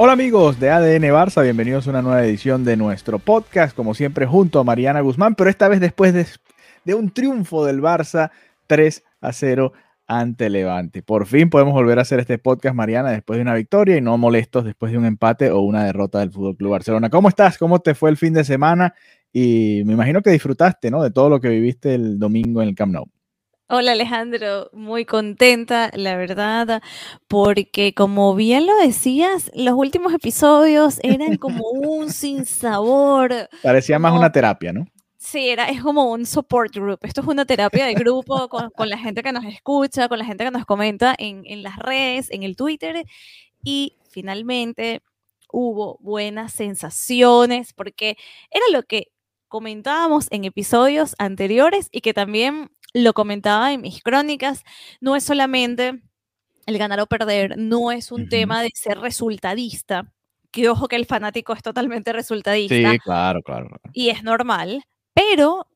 Hola amigos de ADN Barça, bienvenidos a una nueva edición de nuestro podcast, como siempre junto a Mariana Guzmán, pero esta vez después de, un triunfo del Barça 3 a 0 ante Levante. Por fin podemos volver a hacer este podcast, Mariana, después de una victoria y no molestos después de un empate o una derrota del Fútbol Club Barcelona. ¿Cómo estás? ¿Cómo te fue el fin de semana? Y me imagino que disfrutaste, ¿no? De todo lo que viviste el domingo en el Camp Nou. Hola Alejandro, muy contenta, la verdad, porque como bien lo decías, los últimos episodios eran como un sinsabor. Parecía más como- una terapia, ¿no? Sí, era, es como un support group. Esto es una terapia de grupo con, con la gente que nos escucha, con la gente que nos comenta en, en las redes, en el Twitter. Y finalmente hubo buenas sensaciones porque era lo que comentábamos en episodios anteriores y que también lo comentaba en mis crónicas. No es solamente el ganar o perder, no es un tema de ser resultadista. Que ojo que el fanático es totalmente resultadista Sí, claro, claro. claro. y es normal, pero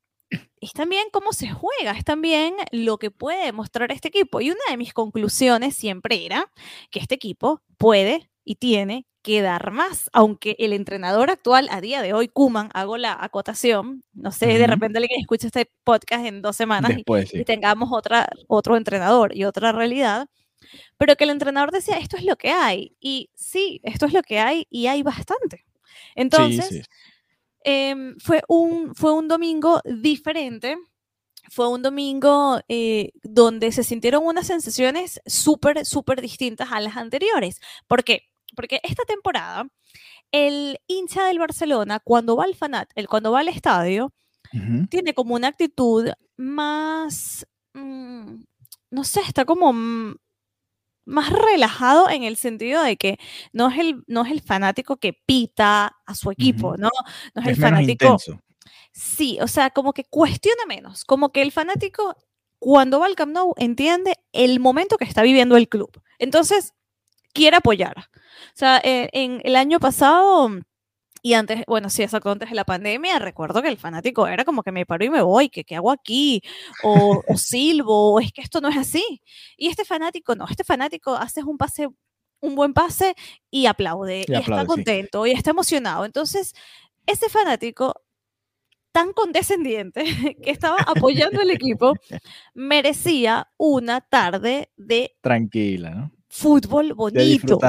es también cómo se juega, es también lo que puede demostrar este equipo. Y una de mis conclusiones siempre era que este equipo puede y tiene que dar más, aunque el entrenador actual a día de hoy, Kuman, hago la acotación, no sé, de Ujú. repente alguien escucha este podcast en dos semanas y- Después, y sí. tengamos otra, otro entrenador y otra realidad, pero que el entrenador decía, esto es lo que hay. Y sí, esto es lo que hay y hay bastante. Entonces, sí, sí. em, fue, un, fue un domingo diferente. Fue un domingo eh, donde se sintieron unas sensaciones súper, súper distintas a las anteriores. ¿Por Porque esta temporada, el hincha del Barcelona, cuando va al fanat, el, cuando va al estadio, tiene como una actitud más, mm, no sé, está como mm, más relajado en el sentido de que no es el, no es el fanático que pita a su equipo. ¿no? No es, Es el fanático. intenso. Sí, o sea, como que cuestiona menos, como que el fanático cuando va al Camp Nou entiende el momento que está viviendo el club. Entonces, quiere apoyar. O sea, eh, en el año pasado y antes, bueno, sí, exacto, antes de la pandemia, recuerdo que el fanático era como que me paro y me voy, que qué hago aquí, o, o silbo, o es que esto no es así. Y este fanático no, este fanático haces un pase, un buen pase y aplaude, Y y, aplaude, está sí. contento, y está emocionado. Entonces, ese fanático tan condescendiente que estaba apoyando el equipo merecía una tarde de Tranquila, ¿no? Fútbol bonito.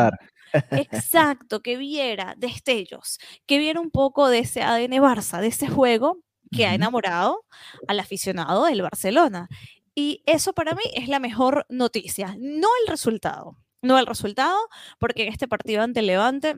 Exacto, que viera destellos, que viera un poco de ese ADN Barça, de ese juego que ha enamorado al aficionado del Barcelona. Y eso para mí es la mejor noticia, no el resultado, no el resultado, porque en este partido ante el Levante,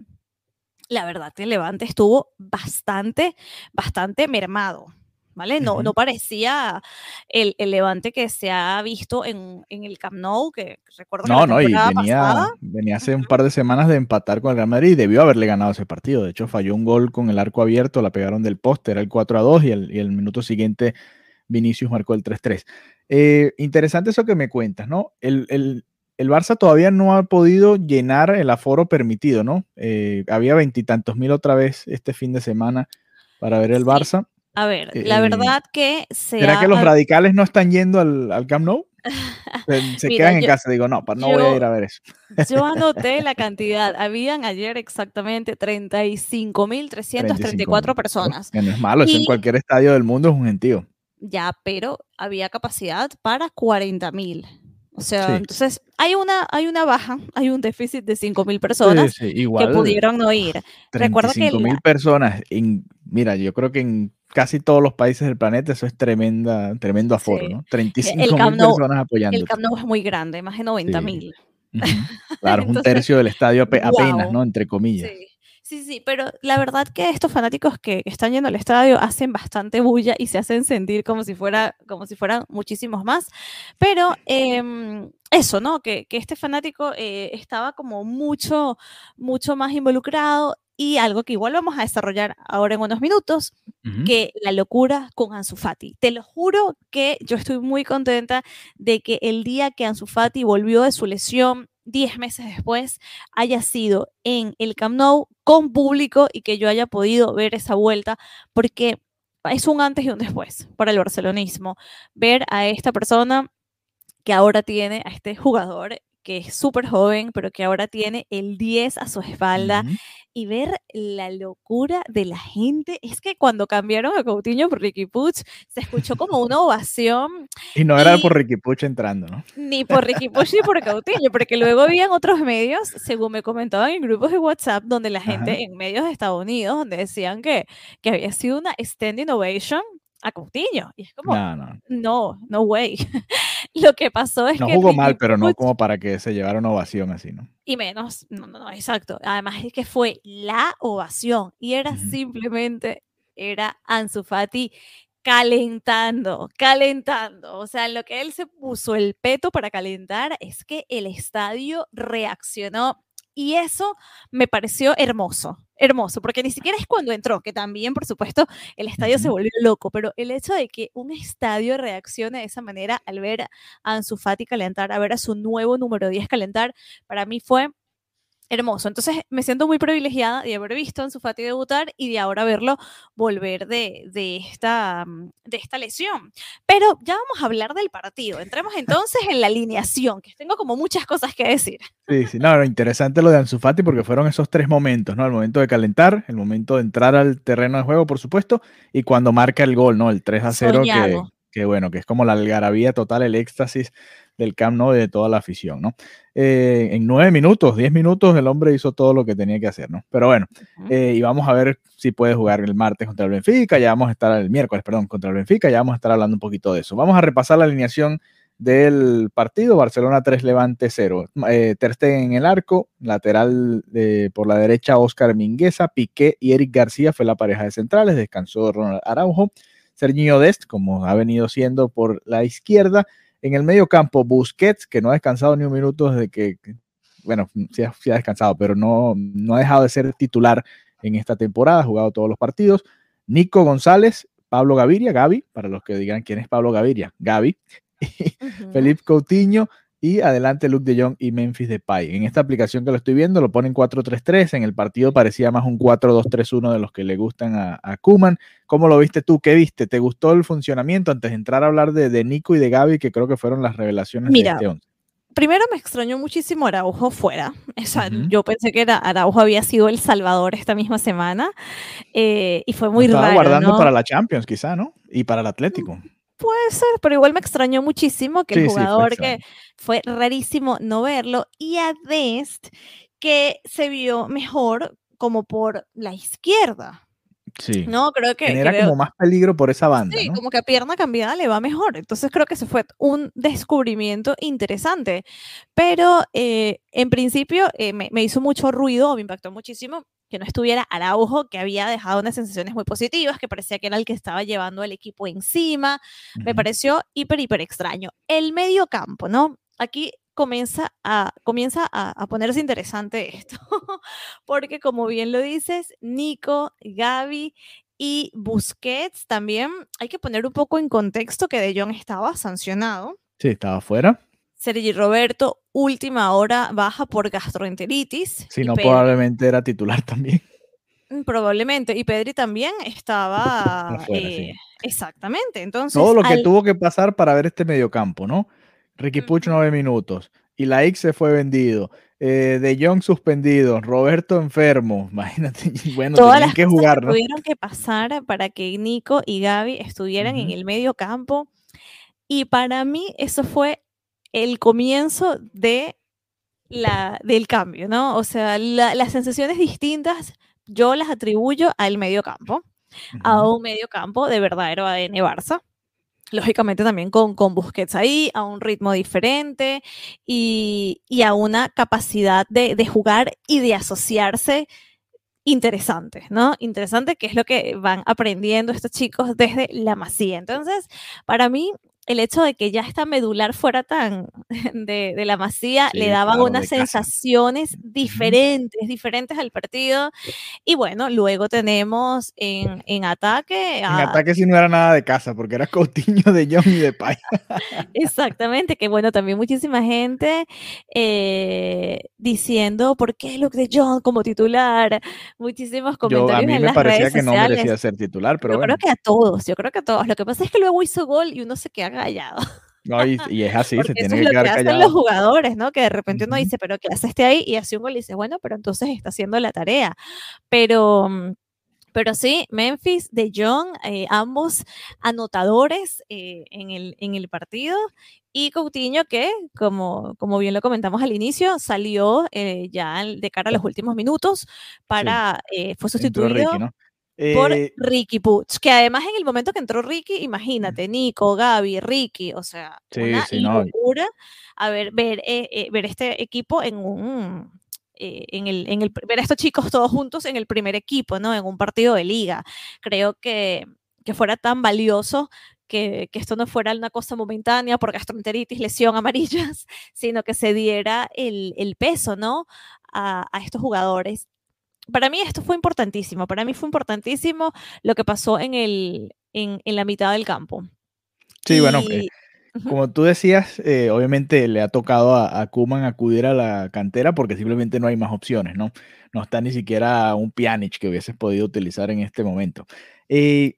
la verdad que el Levante estuvo bastante, bastante mermado. ¿Vale? No, no parecía el, el Levante que se ha visto en, en el Camp Nou, que recuerdo que No, la no, y venía, pasada venía hace un par de semanas de empatar con el Real Madrid y debió haberle ganado ese partido. De hecho, falló un gol con el arco abierto, la pegaron del poste, era el 4 a 2 y el, y el minuto siguiente Vinicius marcó el 3-3. Eh, interesante eso que me cuentas, ¿no? El, el- el Barça todavía no ha podido llenar el aforo permitido, ¿no? Eh, había veintitantos mil otra vez este fin de semana para ver el. Barça. A ver, Eh, la verdad que se ¿Será ha- que los radicales no están yendo al, al Camp Nou? Se, se Mira, quedan en yo- casa. Digo, no, no voy a yo- ir a ver eso. Yo anoté la cantidad. Habían ayer exactamente 35.334 personas. Que no es malo, eso en Y- cualquier estadio del mundo es un gentío. Ya, pero había capacidad para 40.000. O sea, Sí. entonces hay una, hay una baja, hay un déficit de 5.000 personas Sí, sí, que pudieron no ir. Recuerda que 35 mil personas. En, mira, yo creo que en casi todos los países del planeta eso es tremenda, tremendo aforo. ¿no? 35 mil Camp Nou- personas apoyando. El Camp Nou es muy grande, más de 90.000. Claro, es un tercio del estadio ape- apenas. ¿no? Entre comillas. Sí. Sí, sí, pero la verdad que estos fanáticos que están yendo al estadio hacen bastante bulla y se hacen sentir como si, fuera, como si fueran muchísimos más. Pero em, eso, ¿no? Que, que este fanático eh, estaba como mucho, mucho más involucrado y algo que igual vamos a desarrollar ahora en unos minutos, que la locura con Ansu Fati. Te lo juro que yo estoy muy contenta de que el día que Ansu Fati volvió de su lesión, 10 meses después, haya sido en el Camp Nou con público y que yo haya podido ver esa vuelta, porque es un antes y un después para el barcelonismo. Ver a esta persona que ahora tiene, a este jugador que es súper joven, pero que ahora tiene el 10 a su espalda, y ver la locura de la gente. Es que cuando cambiaron a Coutinho por Ricky Puch, se escuchó como una ovación. Y no era por Ricky Puch entrando, ¿no? Ni por Ricky Puch ni por Coutinho, porque luego habían otros medios, según me comentaban en grupos de WhatsApp, donde la gente en medios de Estados Unidos, donde decían que, que había sido una standing ovation a Coutinho. Y es como, no, no, no way. Lo que pasó es que. No jugó mal, pero no como para que se llevara una ovación así, ¿no? Y menos, no, no, no, exacto. Además es que fue la ovación y era simplemente, era Ansu Fati calentando, calentando. O sea, lo que él se puso el peto para calentar es que el estadio reaccionó y eso me pareció hermoso hermoso, porque ni siquiera es cuando entró, que también, por supuesto, el estadio se volvió loco, pero el hecho de que un estadio reaccione de esa manera al ver a Ansu Fati calentar, a ver a su nuevo número 10 calentar, para mí fue hermoso. Entonces me siento muy privilegiada de haber visto a Fati debutar y de ahora verlo volver de, de, esta, mm, de esta lesión. Pero ya vamos a hablar del partido. Entremos entonces en la alineación, que tengo como muchas cosas que decir. Sí, sí, no, interesante lo de Ansu Fati porque fueron esos tres momentos, ¿no? El momento de calentar, el momento de entrar al terreno de juego, por supuesto, y cuando marca el gol, ¿no? El 3 a 0 que, que, bueno, que es como la algarabía total, el éxtasis del Camp Nou y de toda la afición, ¿no? Eh, en nueve minutos, diez minutos, el hombre hizo todo lo que tenía que hacer, ¿no? Pero bueno, eh, y vamos a ver si puede jugar el martes contra el Benfica, ya vamos a estar el miércoles, perdón, contra el Benfica, ya vamos a estar hablando un poquito de eso. Vamos a repasar la alineación del partido, Barcelona 3, Levante 0. Eh, Ter en el arco, lateral por la derecha Oscar Mingueza, Piqué y Eric García fue la pareja de centrales, descansó Ronald Araujo, Serginho Dest, como ha venido siendo por la izquierda, en el medio campo, Busquets, que no ha descansado ni un minuto desde que, bueno, sí ha, descansado, pero no, no ha dejado de ser titular en esta temporada, ha jugado todos los partidos. Nico González, Pablo Gaviria, Gaby, para los que digan quién es Pablo Gaviria, Gaby, Felipe Coutinho, y adelante Luke de Jong y Memphis Depay. En esta aplicación que lo estoy viendo lo ponen 4-3-3, en el partido parecía más un 4-2-3-1 de los que le gustan a, a, Kuman. ¿Cómo lo viste tú? ¿Qué viste? ¿Te gustó el funcionamiento antes de entrar a hablar de, de Nico y de Gaby, que creo que fueron las revelaciones de este 11? Primero me extrañó muchísimo Araujo fuera. Yo pensé que era, Araujo había sido el salvador esta misma semana eh, y fue muy Estaba raro. guardando para la Champions, quizá, ¿no? Y para el Atlético. Puede ser, pero igual me extrañó muchísimo que el jugador que fue rarísimo no verlo y a Dest que se vio mejor como por la izquierda. Sí. No, creo que. Genera como más peligro por esa banda. Sí, como que a pierna cambiada le va mejor. Entonces creo que se fue un descubrimiento interesante. Pero eh, en principio eh, me, me, hizo mucho ruido, me impactó muchísimo que no estuviera Araujo, que había dejado unas sensaciones muy positivas, que parecía que era el que estaba llevando al equipo encima. Me pareció hiper, hiper extraño. El medio campo, ¿no? Aquí comienza a, comienza a, ponerse interesante esto, porque como bien lo dices, Nico, Gaby y Busquets también hay que poner un poco en contexto que De Jong estaba sancionado. Sí, estaba fuera. Sergi Roberto, última hora baja por gastroenteritis. Si no, probablemente era titular también. Mm, probablemente. Y Pedri también estaba. Eh, exactamente. Entonces. Todo lo que tuvo que pasar para ver este mediocampo, ¿no? Ricky Puch, nueve minutos. Y la X se fue vendido. Eh, de Jong suspendido. Roberto enfermo. Imagínate. Bueno, Todas las que jugar. Que tuvieron que pasar para que Nico y Gaby estuvieran en el medio campo. Y para mí, eso fue el comienzo de la, del cambio, ¿no? O sea, las sensaciones distintas yo las atribuyo al medio campo, a un medio campo de verdadero ADN Barça. Lógicamente también con, con Busquets ahí, a un ritmo diferente y, y a una capacidad de, de, jugar y de asociarse interesante, ¿no? Interesante que es lo que van aprendiendo estos chicos desde la masía. Entonces, para mí, el hecho de que ya esta medular fuera tan de, la masía le daba unas sensaciones diferentes, diferentes al partido. Y bueno, luego tenemos en, en ataque. En ataque sí no era nada de casa, porque era Coutinho de John y de Pay. Exactamente, que bueno, también muchísima gente eh, diciendo por qué Luke de John como titular. Muchísimos comentarios. Yo, a mí me parecía que no merecía ser titular, pero yo bueno. creo que a todos, yo creo que a todos. Lo que pasa es que luego hizo gol y uno se queda callado. No, y, es así, se tiene que es lo que hacen los jugadores, ¿no? Que de repente uno dice, pero ¿qué hace este ahí? Y hace un gol y dice, bueno, pero entonces está haciendo la tarea. Pero, mm, pero sí, Memphis, De Jong, eh, ambos anotadores eh, en, el, en el partido. Y Coutinho, que, como, como bien lo comentamos al inicio, salió eh, ya de cara a los últimos minutos para, fue sustituido por eh, Ricky Puch, que además en el momento que entró Ricky, imagínate, Nico, Gaby, Ricky, o sea, una locura a ver, ver, eh, eh, ver este equipo en un, en el, en el, ver a estos chicos todos juntos en el primer equipo, ¿no? En un partido de liga. Creo que, que fuera tan valioso que, que, esto no fuera una cosa momentánea por gastroenteritis, lesión, amarillas, sino que se diera el, el peso, ¿no? A, a, estos jugadores para mí esto fue importantísimo. Para mí fue importantísimo lo que pasó en, el, en, la mitad del campo. Sí, bueno, eh, como tú decías, eh, obviamente le ha tocado a, Kuman acudir a la cantera porque simplemente no hay más opciones, ¿no? No está ni siquiera un Pjanic que hubieses podido utilizar en este momento. Eh,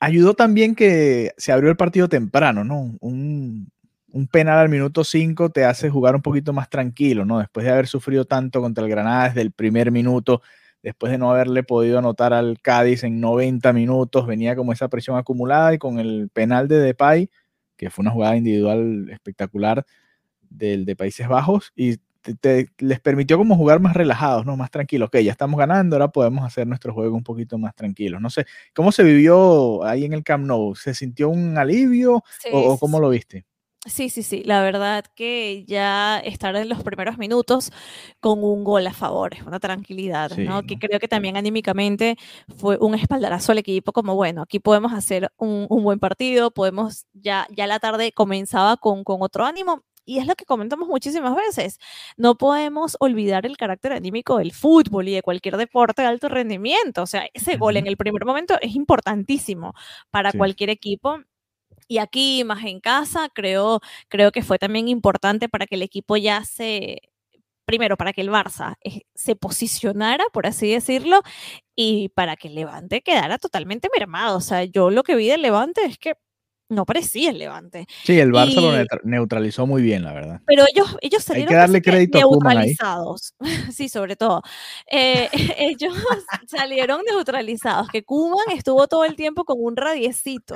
ayudó también que se abrió el partido temprano, ¿no? Un, un penal al minuto 5 te hace jugar un poquito más tranquilo, ¿no? Después de haber sufrido tanto contra el Granada desde el primer minuto, después de no haberle podido anotar al Cádiz en 90 minutos, venía como esa presión acumulada y con el penal de Depay, que fue una jugada individual espectacular del de Países Bajos y les permitió como jugar más relajados, ¿no? Más tranquilos. Ok, ya estamos ganando, ahora podemos hacer nuestro juego un poquito más tranquilos. No sé, ¿cómo se vivió ahí en el Camp Nou? ¿Se sintió un alivio o, cómo lo viste? Sí, sí, sí. La verdad que ya estar en los primeros minutos con un gol a favor es una tranquilidad, ¿no? Que creo que también anímicamente fue un espaldarazo al equipo, como bueno, aquí podemos hacer un, buen partido, podemos, ya, ya la tarde comenzaba con, con otro ánimo. Y es lo que comentamos muchísimas veces. No podemos olvidar el carácter anímico del fútbol y de cualquier deporte de alto rendimiento. O sea, ese gol en el primer momento es importantísimo para cualquier equipo y aquí más en casa, creo, creo que fue también importante para que el equipo ya se, primero, para que el Barça eh, se posicionara, por así decirlo, y para que el Levante quedara totalmente mermado. O sea, yo lo que vi del Levante es que no parecía el Levante. Sí, el Barça lo neutralizó muy bien, la verdad. Pero ellos, ellos salieron Hay que darle crédito neutralizados. sí, sobre todo. Eh, ellos salieron neutralizados, que Kuman estuvo todo el tiempo con un radiecito,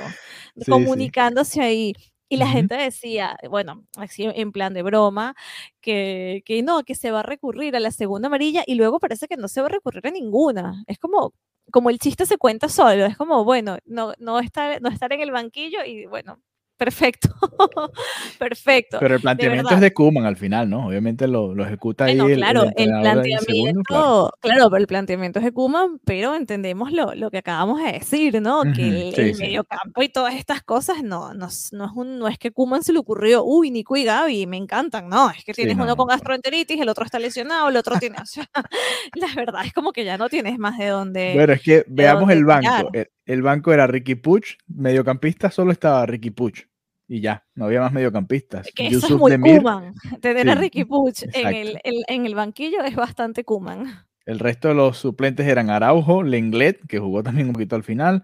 comunicándose ahí. Y la gente decía, bueno, así en plan de broma, que, que no, que se va a recurrir a la segunda amarilla y luego parece que no se va a recurrir a ninguna. Es como, como el chiste se cuenta solo, es como, bueno, no, no, estar, no estar en el banquillo y bueno, perfecto, perfecto. Pero el planteamiento es de Kuman al final, ¿no? Obviamente lo, lo ejecuta ahí. El, claro, el, planteamiento, claro. pero el planteamiento es de Kuman, pero entendemos lo, lo, que acabamos de decir, ¿no? que el, mediocampo y todas estas cosas, no, no, no, es un, no es que Kuman se le ocurrió, uy, Nico y Gaby, me encantan, no, es que tienes uno con gastroenteritis, el otro está lesionado, el otro tiene, o sea, la verdad es como que ya no tienes más de dónde. Bueno, es que veamos el banco. El, el, banco era Ricky Puch, mediocampista solo estaba Ricky Puch y ya, no había más mediocampistas. Que eso es muy Demir, Tener a Ricky Puch en el, en el, banquillo es bastante Kuman. El resto de los suplentes eran Araujo, Lenglet, que jugó también un poquito al final,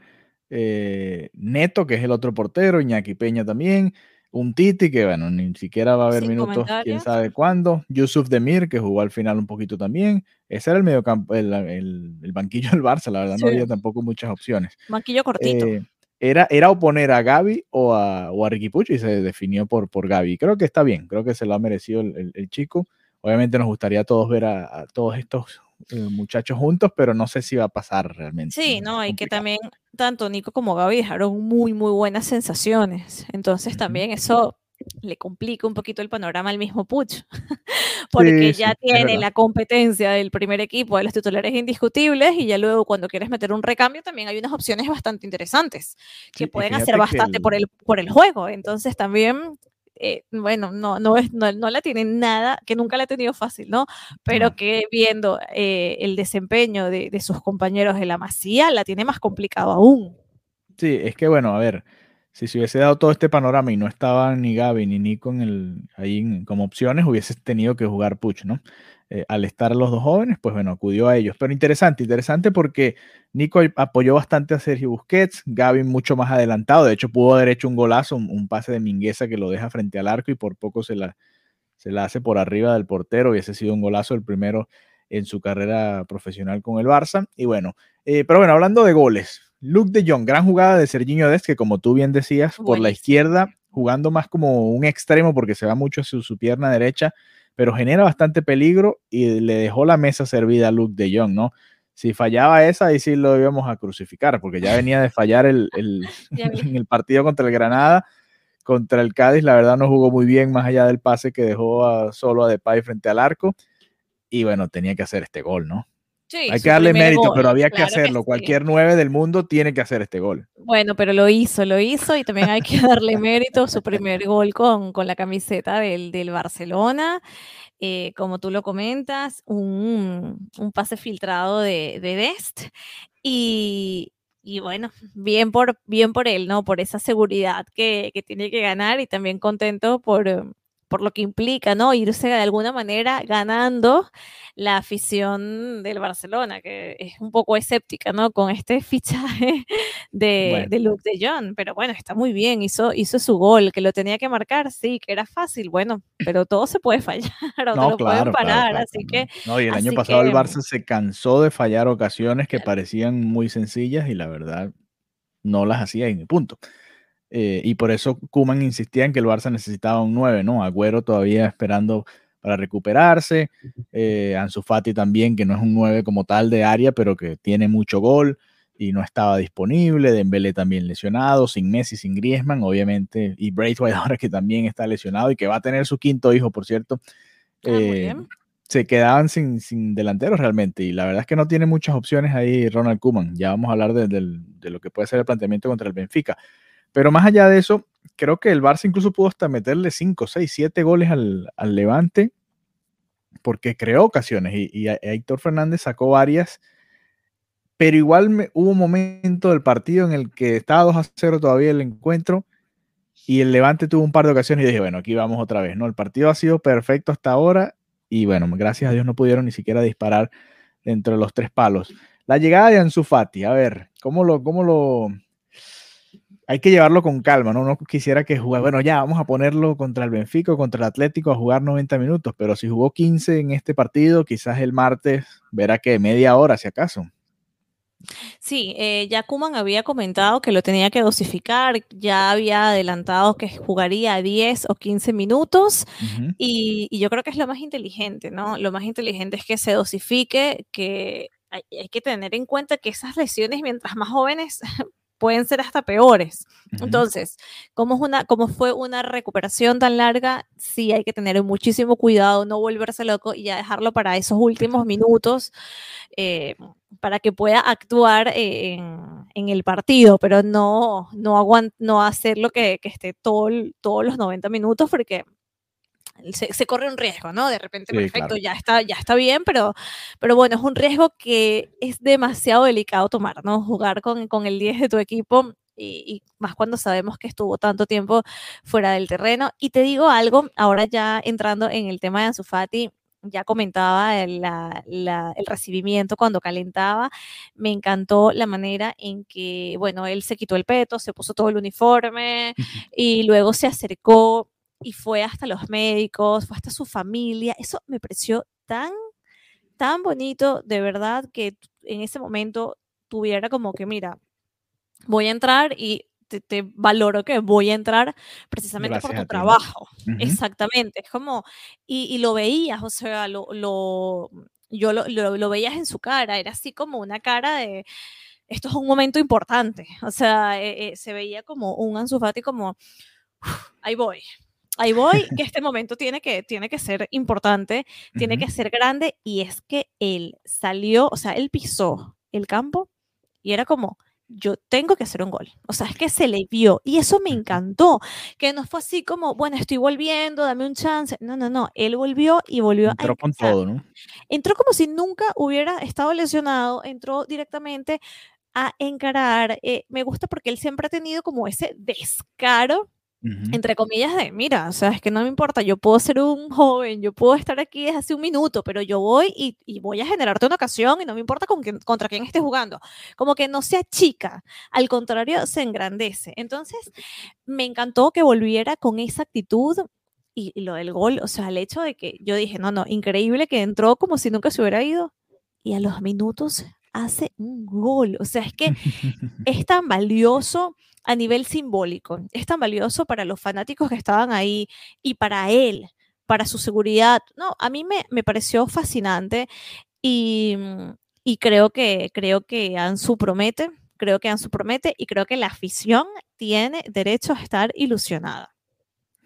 eh, Neto, que es el otro portero, Iñaki Peña también, un Titi, que bueno, ni siquiera va a haber minutos, quién sabe cuándo, Yusuf Demir, que jugó al final un poquito también. Ese era el mediocampo, el, el, banquillo del Barça, la verdad, no había tampoco muchas opciones. Banquillo cortito. Eh, era, era oponer a Gaby o a, o a Ricky Puch y se definió por, por Gaby. Creo que está bien, creo que se lo ha merecido el, el, chico. Obviamente nos gustaría a todos ver a, todos estos eh, muchachos juntos, pero no sé si va a pasar realmente. Sí, no, y que también tanto Nico como Gaby dejaron muy, muy buenas sensaciones. Entonces también eso le complica un poquito el panorama al mismo Puch, porque Sí, ya sí, tiene la competencia del primer equipo de los titulares indiscutibles y ya luego cuando quieres meter un recambio también hay unas opciones bastante interesantes que Sí, pueden hacer que bastante el- por, el, por el juego. Entonces también, eh, bueno, no, no, es, no, no la tiene nada, que nunca la ha tenido fácil, ¿no? Pero que viendo eh, el desempeño de, de sus compañeros de la Masía, la tiene más complicado aún. Sí, es que bueno, a ver, si se hubiese dado todo este panorama y no estaban ni Gaby ni Nico en el, ahí en- como opciones, hubiese tenido que jugar Puch, ¿no? Eh, al estar los dos jóvenes, pues bueno, acudió a ellos. Pero interesante, interesante porque Nico apoyó bastante a Sergio Busquets, Gaby mucho más adelantado, de hecho pudo haber hecho un golazo, un, un pase de Mingueza que lo deja frente al arco y por poco se la, se la hace por arriba del portero, hubiese sido un golazo el primero en su carrera profesional con el Barça. Y bueno, eh, pero bueno, hablando de goles, Luke de Jong, gran jugada de Serginho Dest, que como tú bien decías, por la izquierda, jugando más como un extremo porque se va mucho hacia su pierna derecha, pero genera bastante peligro y le dejó la mesa servida a Luke de Jong, ¿no? Si fallaba esa, ahí sí lo íbamos a crucificar, porque ya venía de fallar el, el, en el partido contra el Granada, contra el Cádiz, la verdad no jugó muy bien, más allá del pase que dejó a- solo a Depay frente al arco, y bueno, tenía que hacer este gol, ¿no? Sí, Hay que darle mérito, gol, pero había que hacerlo. sí. Cualquier nueve del mundo tiene que hacer este gol. Bueno, pero lo hizo, lo hizo y también hay que darle mérito su primer gol con, con la camiseta del, del Barcelona. Eh, como tú lo comentas, un, un pase filtrado de, de Dest y, y bueno, bien por, bien por él, ¿no? Por esa seguridad que, que tiene que ganar y también contento por, por lo que implica, ¿no? Irse de alguna manera ganando la afición del Barcelona, que es un poco escéptica, ¿no? Con este fichaje de, Bueno. de Luke de Jong, pero bueno, está muy bien, hizo, hizo su gol, que lo tenía que marcar, sí, que era fácil, bueno, pero todo se puede fallar o te lo pueden parar, así que No, y el año pasado el Barça se cansó de fallar ocasiones que parecían muy sencillas y la verdad no las hacía y punto. Eh, y por eso Kuman insistía en que el Barça necesitaba un 9, ¿no? Agüero todavía esperando para recuperarse, eh, Ansu Fati también, que no es un 9 como tal de área, pero que tiene mucho gol y no estaba disponible, Dembélé también lesionado, sin Messi, sin Griezmann, obviamente, y Braithwaite ahora que también está lesionado y que va a tener su quinto hijo, por cierto. Ah, muy Eh, bien. se quedaban sin, sin delanteros realmente y la verdad es que no tiene muchas opciones ahí Ronald Koeman. Ya vamos a hablar de, del- de lo que puede ser el planteamiento contra el Benfica. Pero más allá de eso, creo que el Barça incluso pudo hasta meterle 5, 6, 7 goles al, al Levante porque creó ocasiones y, y Héctor Fernández sacó varias. Pero igual me- hubo un momento del partido en el que estaba 2 a 0 todavía el encuentro y el Levante tuvo un par de ocasiones y dije, bueno, aquí vamos otra vez, ¿no? El partido ha sido perfecto hasta ahora y bueno, gracias a Dios no pudieron ni siquiera disparar dentro de los tres palos. La llegada de Ansu Fati, a ver, ¿cómo lo, cómo lo... Hay que llevarlo con calma, ¿no? No quisiera que juegue, bueno, ya vamos a ponerlo contra el Benfica contra el Atlético a jugar 90 minutos, pero si jugó 15 en este partido, quizás el martes verá que media hora, si acaso. Sí, eh, ya Kuman había comentado que lo tenía que dosificar, ya había adelantado que jugaría 10 o 15 minutos y, y yo creo que es lo más inteligente, ¿no? Lo más inteligente es que se dosifique, que hay, hay que tener en cuenta que esas lesiones, mientras más jóvenes, pueden ser hasta peores. Ujú. Entonces, como, es una, como fue una recuperación tan larga, sí hay que tener muchísimo cuidado, no volverse loco y ya dejarlo para esos últimos minutos eh, para que pueda actuar eh, en, en el partido, pero no, no, aguant no hacerlo que, que esté todo, todos los 90 minutos porque se, se corre un riesgo, ¿no? De repente, Sí, perfecto, claro. ya, está, ya está bien, pero, pero bueno, es un riesgo que es demasiado delicado tomar, ¿no? Jugar con, con el 10 de tu equipo y, y más cuando sabemos que estuvo tanto tiempo fuera del terreno. Y te digo algo, ahora ya entrando en el tema de Ansu Fati, ya comentaba el, la- la- el recibimiento cuando calentaba, me encantó la manera en que, bueno, él se quitó el peto, se puso todo el uniforme y luego se acercó y fue hasta los médicos, fue hasta su familia. Eso me pareció tan, tan bonito, de verdad, que en ese momento tuviera como que, mira, voy a entrar y te, te valoro que voy a entrar precisamente por Gracias tu ti, ¿no? trabajo. Ujú. Exactamente, es como, y, y lo veías, o sea, lo, lo- yo lo, lo- lo veías en su cara, era así como una cara de, esto es un momento importante, o sea, eh, eh, se veía como un Ansu Fati como, "Uf, ahí voy, ahí voy, que este momento tiene que, tiene que ser importante, tiene Ujú. que ser grande, y es que él salió, o sea, él pisó el campo y era como, yo tengo que hacer un gol. O sea, es que se le vio y eso me encantó, que no fue así como, bueno, estoy volviendo, dame un chance. No, no, no, él volvió y volvió a Entró con empezar. todo, ¿no? Entró como si nunca hubiera estado lesionado, entró directamente a encarar. eh, me gusta porque él siempre ha tenido como ese descaro Ujú. entre comillas, de, mira, o sea, es que no me importa, yo puedo ser un joven, yo puedo estar aquí desde hace un minuto, pero yo voy y, y voy a generarte una ocasión y no me importa con quién- contra quién estés jugando. Como que no se achica, al contrario, se engrandece. Entonces, me encantó que volviera con esa actitud y, y lo del gol, o sea, el hecho de que yo dije, no, no, increíble que entró como si nunca se hubiera ido y a los minutos hace un gol. O sea, es que es tan valioso a nivel simbólico, es tan valioso para los fanáticos que estaban ahí y para él, para su seguridad. No, a mí me, me pareció fascinante y, mm, y creo que creo que Ansu promete, creo que Ansu promete y creo que la afición tiene derecho a estar ilusionada.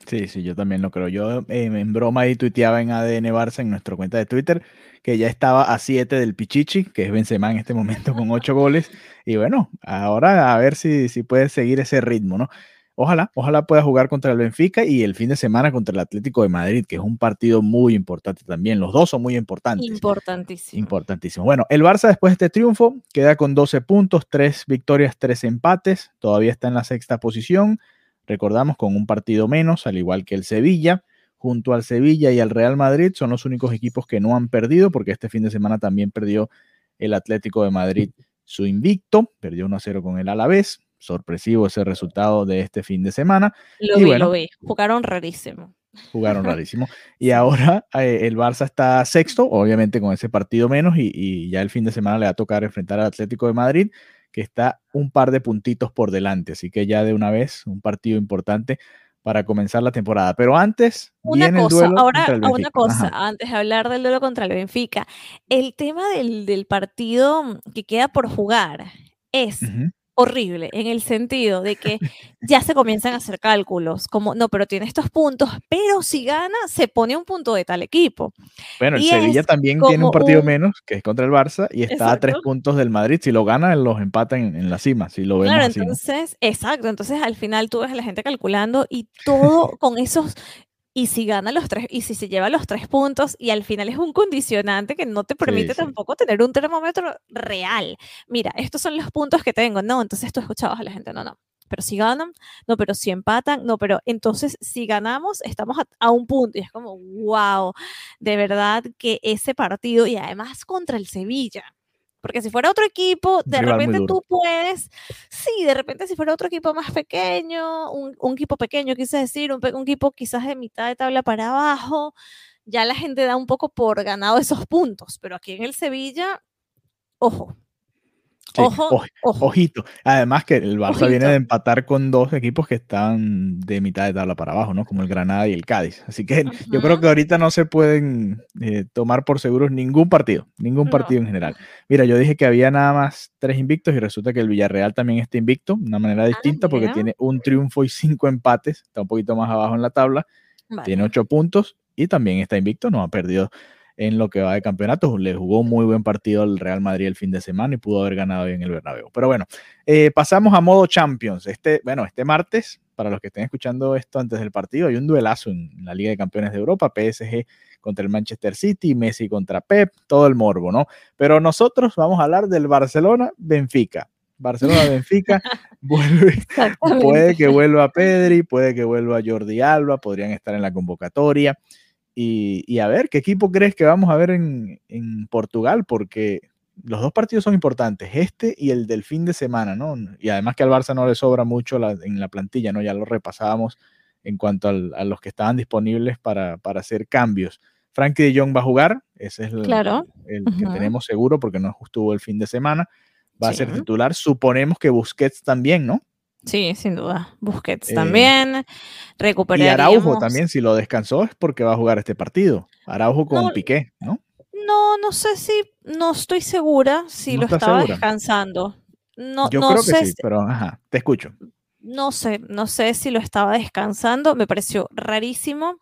Sí, sí, yo también lo creo. Yo eh, en broma ahí tuiteaba en ADN Barça en nuestra cuenta de Twitter que ya estaba a 7 del Pichichi, que es Benzema en este momento con 8 goles. Y bueno, ahora a ver si, si puede seguir ese ritmo, ¿no? Ojalá, ojalá pueda jugar contra el Benfica y el fin de semana contra el Atlético de Madrid, que es un partido muy importante también. Los dos son muy importantes. Importantísimo. Importantísimo. Bueno, el Barça después de este triunfo queda con 12 puntos, 3 victorias, 3 empates. Todavía está en la sexta posición. Recordamos con un partido menos, al igual que el Sevilla. Junto al Sevilla y al Real Madrid son los únicos equipos que no han perdido, porque este fin de semana también perdió el Atlético de Madrid su invicto, perdió 1-0 con el Alavés. Sorpresivo ese resultado de este fin de semana. Lo Y vi, bueno. lo vi. Jugaron rarísimo. Jugaron rarísimo. Y ahora eh, el Barça está sexto, obviamente con ese partido menos, y, y ya el fin de semana le va a tocar enfrentar al Atlético de Madrid, que está un par de puntitos por delante. Así que ya de una vez, un partido importante para comenzar la temporada. Pero antes Una viene el cosa, duelo ahora contra el a una Benfica. cosa, Ajá. antes de hablar del duelo contra el Benfica, el tema del, del partido que queda por jugar es. Horrible en el sentido de que ya se comienzan a hacer cálculos, como, no, pero tiene estos puntos, pero si gana, se pone un punto de tal equipo. Bueno, el Y Sevilla también tiene un partido un- menos, que es contra el Barça, y está a tres puntos del Madrid. Si lo gana, los empatan en, en la cima, si lo vemos Claro, así. ¿no? entonces, exacto, entonces al final tú ves a la gente calculando y todo con esos, y si gana los tres, y si se lleva los tres puntos, y al final es un condicionante que no te permite sí. tampoco tener un termómetro real. Mira, estos son los puntos que tengo, no, entonces tú escuchabas a la gente, no, no, pero si ganan, no, pero si empatan, no, pero entonces si ganamos, estamos a, a un punto, y es como, wow, de verdad que ese partido, y además contra el Sevilla. Porque si fuera otro equipo, de rival repente tú puedes, sí, de repente si fuera otro equipo más pequeño, un, un equipo pequeño, quise decir, un equipo quizás de mitad de tabla para abajo, ya la gente da un poco por ganado esos puntos, pero aquí en el Sevilla, ojo, Sí, ojo, oj- ojo. Ojito. Además que el Barça viene de empatar con dos equipos que están de mitad de tabla para abajo, ¿no? Como el Granada y el Cádiz. Así que yo creo que ahorita no se pueden eh, tomar por seguros ningún partido, ningún No. partido en general. Mira, yo dije que había nada más tres invictos y resulta que el Villarreal también está invicto, de una manera distinta porque tiene un triunfo y cinco empates, está un poquito más abajo en la tabla, tiene ocho puntos y también está invicto, no ha perdido en lo que va de campeonato. Le jugó muy buen partido al Real Madrid el fin de semana y pudo haber ganado hoy en el Bernabéu. Pero bueno, eh, pasamos a modo Champions. Este, bueno, este martes, para los que estén escuchando esto antes del partido, hay un duelazo en la Liga de Campeones de Europa, PSG contra el Manchester City, Messi contra Pep, todo el morbo, ¿no? Pero nosotros vamos a hablar del Barcelona-Benfica. Barcelona-Benfica. Puede que vuelva Pedri, puede que vuelva Jordi Alba, podrían estar en la convocatoria. Y, y a ver, ¿qué equipo crees que vamos a ver en, en Portugal? Porque los dos partidos son importantes, este y el del fin de semana, ¿no? Y además que al Barça no le sobra mucho la- en la plantilla, ¿no? Ya lo repasábamos en cuanto al- a los que estaban disponibles para, para hacer cambios. Frankie de Jong va a jugar, ese es el, Claro. el que tenemos seguro porque no estuvo el fin de semana. Va a ser titular. Suponemos que Busquets también, ¿no? Sí, sin duda. Busquets Eh, también. Y Recuperaríamos. Araujo también, si lo descansó, es porque va a jugar este partido. Araujo con No, Piqué, ¿no? No, no sé si, no estoy segura si ¿No lo estaba segura? descansando. No, Yo no creo que sé sí, si- pero ajá, te escucho. no sé, no sé si lo estaba descansando, me pareció rarísimo.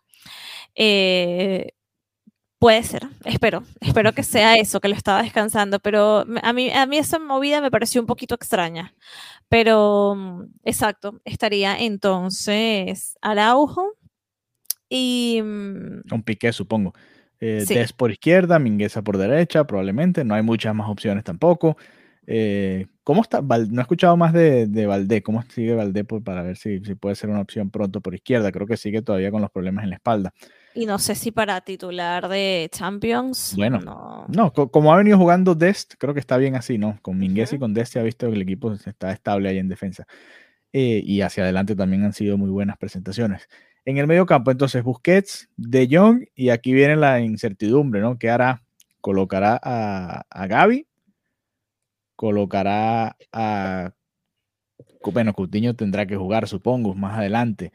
Eh, puede ser, espero, espero que sea eso, que lo estaba descansando, pero a mí, a mí esa movida me pareció un poquito extraña. Pero, mm, exacto, estaría entonces Araujo y... Un Piqué, supongo. Eh, Des por izquierda, Mingueza por derecha, probablemente. No hay muchas más opciones tampoco. Eh, ¿Cómo está? no he escuchado más de, de Valdé. ¿Cómo sigue Valdé para ver si, si, puede ser una opción pronto por izquierda? Creo que sigue todavía con los problemas en la espalda. Y no sé si para titular de Champions. Bueno, no, como ha venido jugando Dest, creo que está bien así, ¿no? Con Mingueza y con Dest se ha visto que el equipo está estable ahí en defensa. Eh, y hacia adelante también han sido muy buenas presentaciones. En el medio campo, entonces, Busquets, De Jong, y aquí viene la incertidumbre, ¿no? ¿Qué hará? ¿Colocará a, a Gaby? ¿Colocará a... Bueno, Coutinho tendrá que jugar, supongo, más adelante.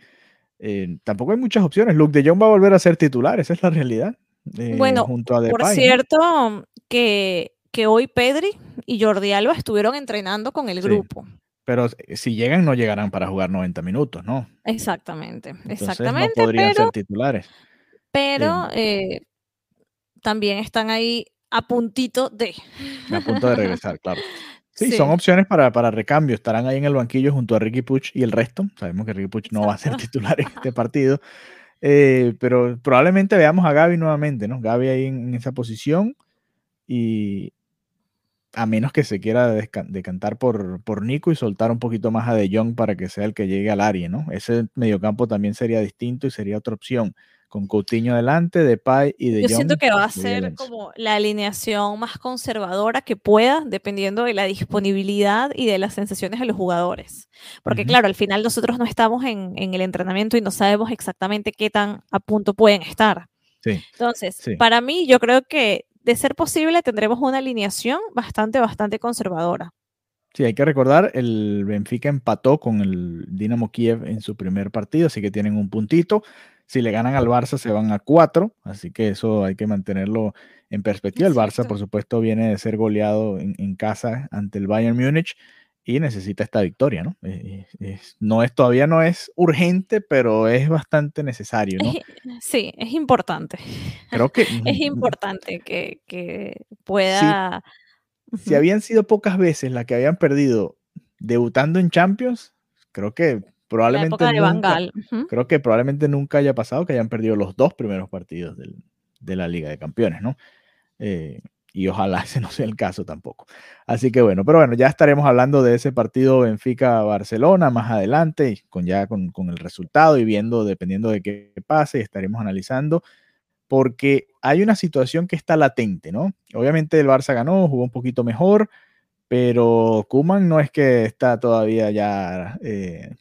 Eh, tampoco hay muchas opciones. Luke de Jong va a volver a ser titular, esa es la realidad. Eh, bueno, junto a por cierto, que, que hoy Pedri y Jordi Alba estuvieron entrenando con el grupo. Pero eh, si llegan, no llegarán para jugar 90 minutos, ¿no? Exactamente, exactamente. No podrían ser titulares. Pero eh, también están ahí a puntito de. A punto de regresar, claro. Sí, son opciones para, para recambio. Estarán ahí en el banquillo junto a Ricky Puch y el resto. Sabemos que Ricky Puch no va a ser titular en este partido. Eh, pero probablemente veamos a Gaby nuevamente, ¿no? Gaby ahí en esa posición. Y, a menos que se quiera decantar por, por Nico y soltar un poquito más a De Jong para que sea el que llegue al área, ¿no? Ese mediocampo también sería distinto y sería otra opción. Con Coutinho delante, De Pay y De Yo siento que va a ser como la alineación más conservadora que pueda, dependiendo de la disponibilidad y de las sensaciones de los jugadores. Porque claro, al final nosotros no estamos en, en, el entrenamiento y no sabemos exactamente qué tan a punto pueden estar. Sí. Entonces, para mí, yo creo que de ser posible, tendremos una alineación bastante, bastante conservadora. Sí, hay que recordar, el Benfica empató con el Dinamo Kiev en su primer partido, así que tienen un puntito. Si le ganan al Barça, se van a cuatro, así que eso hay que mantenerlo en perspectiva. El Barça, por supuesto, viene de ser goleado en, casa ante el Bayern Múnich y necesita esta victoria, ¿no? Eh, eh, no es, todavía no es urgente, pero es bastante necesario, ¿no? Sí, es importante. Creo que... es importante que, pueda... Si habían sido pocas veces las que habían perdido debutando en Champions, creo que probablemente... nunca, Creo que probablemente nunca haya pasado que hayan perdido los dos primeros partidos de la Liga de Campeones, ¿no? Eh, y ojalá ese no sea el caso tampoco. Así que bueno, pero bueno, ya estaremos hablando de ese partido Benfica-Barcelona más adelante, con ya con, el resultado y viendo, dependiendo de qué pase, estaremos analizando, porque hay una situación que está latente, ¿no? Obviamente el Barça ganó, jugó un poquito mejor, pero Kuman no es que está todavía ya... Eh,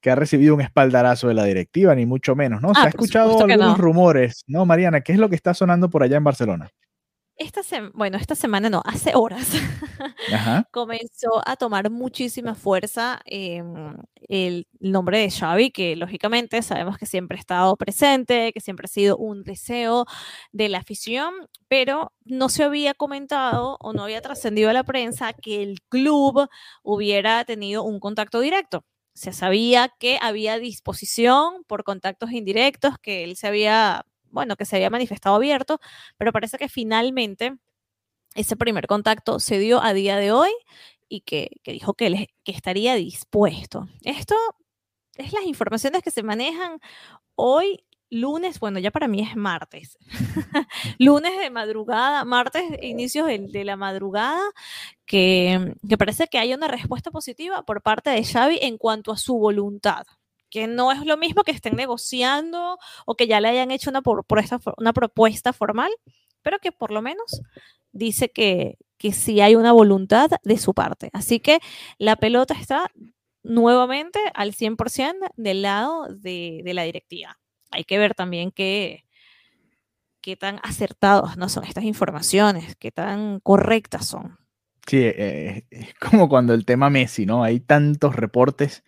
que ha recibido un espaldarazo de la directiva, ni mucho menos, ¿no? Se ha escuchado algunos rumores, ¿no, Mariana? ¿Qué es lo que está sonando por allá en Barcelona? esta bueno, esta semana no, hace horas comenzó a tomar muchísima fuerza em, el nombre de Xavi, que lógicamente sabemos que siempre ha estado presente, que siempre ha sido un deseo de la afición, pero no se había comentado o no había trascendido a la prensa que el club hubiera tenido un contacto directo. Se sabía que había disposición por contactos indirectos, que él se había bueno, que se había manifestado abierto, pero parece que finalmente ese primer contacto se dio a día de hoy y que, dijo que, que estaría dispuesto. Esto es las informaciones que se manejan hoy lunes, bueno, ya para mí es martes, lunes de madrugada, martes, inicios de, la madrugada, que, que, parece que hay una respuesta positiva por parte de Xavi en cuanto a su voluntad que no es lo mismo que estén negociando o que ya le hayan hecho una, una propuesta formal, pero que por lo menos dice que, que sí hay una voluntad de su parte. Así que la pelota está nuevamente al 100% del lado de, la directiva. Hay que ver también qué, qué tan acertados no son estas informaciones, qué tan correctas son. Sí, eh, es como cuando el tema Messi, ¿no? Hay tantos reportes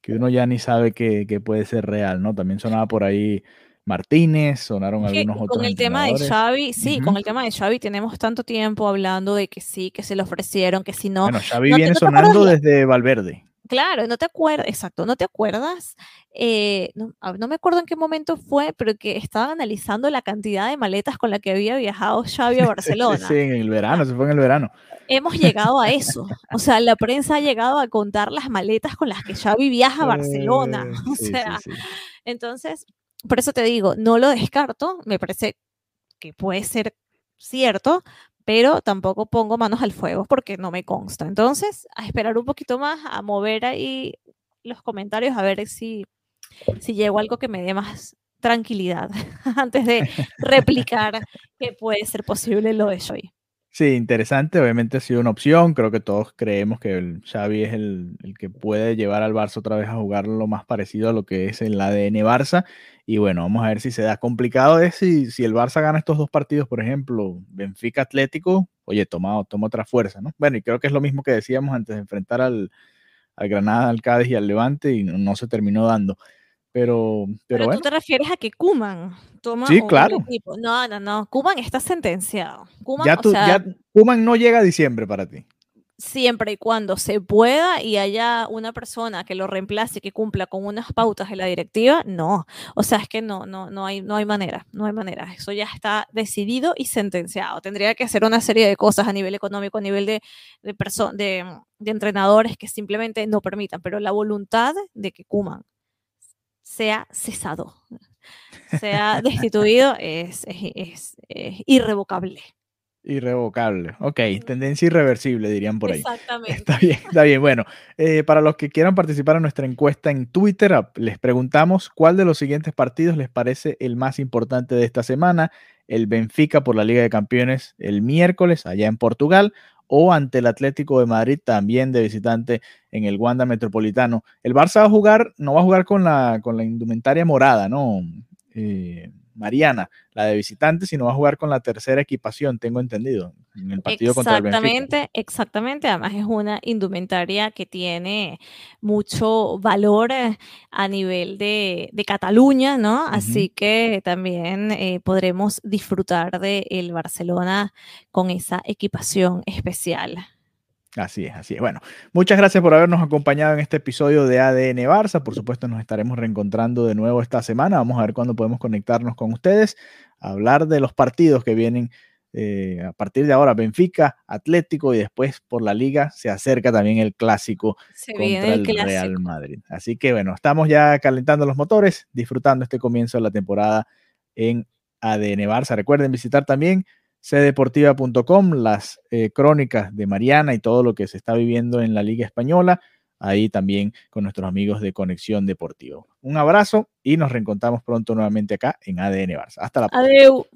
que uno ya ni sabe que, puede ser real, ¿no? También sonaba por ahí Martínez, sonaron algunos otros. Con el tema de Xavi, sí, con el tema de Xavi tenemos tanto tiempo hablando de que sí, que se le ofrecieron, que si no. Bueno, Xavi viene sonando desde Valverde. Claro, no te acuerdas, exacto, no te acuerdas, eh, no, no, me acuerdo en qué momento fue, pero que estaban analizando la cantidad de maletas con la que había viajado Xavi a Barcelona. sí, en el verano, se fue en el verano. Hemos llegado a eso, o sea, la prensa ha llegado a contar las maletas con las que Xavi viaja a Barcelona, o sea, entonces, por eso te digo, no lo descarto, me parece que puede ser cierto, pero tampoco pongo manos al fuego porque no me consta. Entonces, a esperar un poquito más, a mover ahí los comentarios, a ver si, si llego algo que me dé más tranquilidad antes de replicar que puede ser posible lo de hoy. Sí, interesante. Obviamente ha sido una opción. Creo que todos creemos que el Xavi es el, que puede llevar al Barça otra vez a jugar lo más parecido a lo que es el ADN Barça. Y bueno, vamos a ver si se da. Complicado es si, si el Barça gana estos dos partidos, por ejemplo, Benfica Atlético, oye, toma, toma otra fuerza, ¿no? Bueno, y creo que es lo mismo que decíamos antes de enfrentar al, Granada, al Cádiz y al Levante y no se terminó dando. Pero, pero, tú te refieres a que Kuman toma sí, claro. No, no, no. Kuman está sentenciado. Koeman, ya, tú, o sea, ya Kuman no llega a diciembre para ti. Siempre y cuando se pueda y haya una persona que lo reemplace, que cumpla con unas pautas de la directiva, no. O sea, es que no, no, no hay, no hay manera, no hay manera. Eso ya está decidido y sentenciado. Tendría que hacer una serie de cosas a nivel económico, a nivel de, de, de, de entrenadores que simplemente no permitan, pero la voluntad de que Kuman sea cesado, sea destituido, es, es, es, irrevocable. Irrevocable. Ok, tendencia irreversible, dirían por ahí. Exactamente. Está bien, está bien. Bueno, eh, para los que quieran participar en nuestra encuesta en Twitter, les preguntamos cuál de los siguientes partidos les parece el más importante de esta semana. El Benfica por la Liga de Campeones el miércoles allá en Portugal o ante el Atlético de Madrid también de visitante en el Wanda Metropolitano. El Barça va a jugar, no va a jugar con la, con la indumentaria morada, ¿no? Eh, Mariana, la de visitante, sino va a jugar con la tercera equipación, tengo entendido, en el partido contra el Benfica. Exactamente, exactamente. Además es una indumentaria que tiene mucho valor eh, a nivel de, de Cataluña, ¿no? Uh -huh. Así que también eh, podremos disfrutar del el Barcelona con esa equipación especial. Así es, así es. Bueno, muchas gracias por habernos acompañado en este episodio de ADN Barça. Por supuesto, nos estaremos reencontrando de nuevo esta semana. Vamos a ver cuándo podemos conectarnos con ustedes, hablar de los partidos que vienen eh, a partir de ahora. Benfica, Atlético y después por la liga se acerca también el clásico se contra el, el clásico. Real Madrid. Así que bueno, estamos ya calentando los motores, disfrutando este comienzo de la temporada en ADN Barça. Recuerden visitar también cdeportiva.com, las eh, crónicas de Mariana y todo lo que se está viviendo en la Liga Española, ahí también con nuestros amigos de Conexión Deportivo. Un abrazo y nos reencontramos pronto nuevamente acá en ADN Barça. Hasta la próxima. Adeu.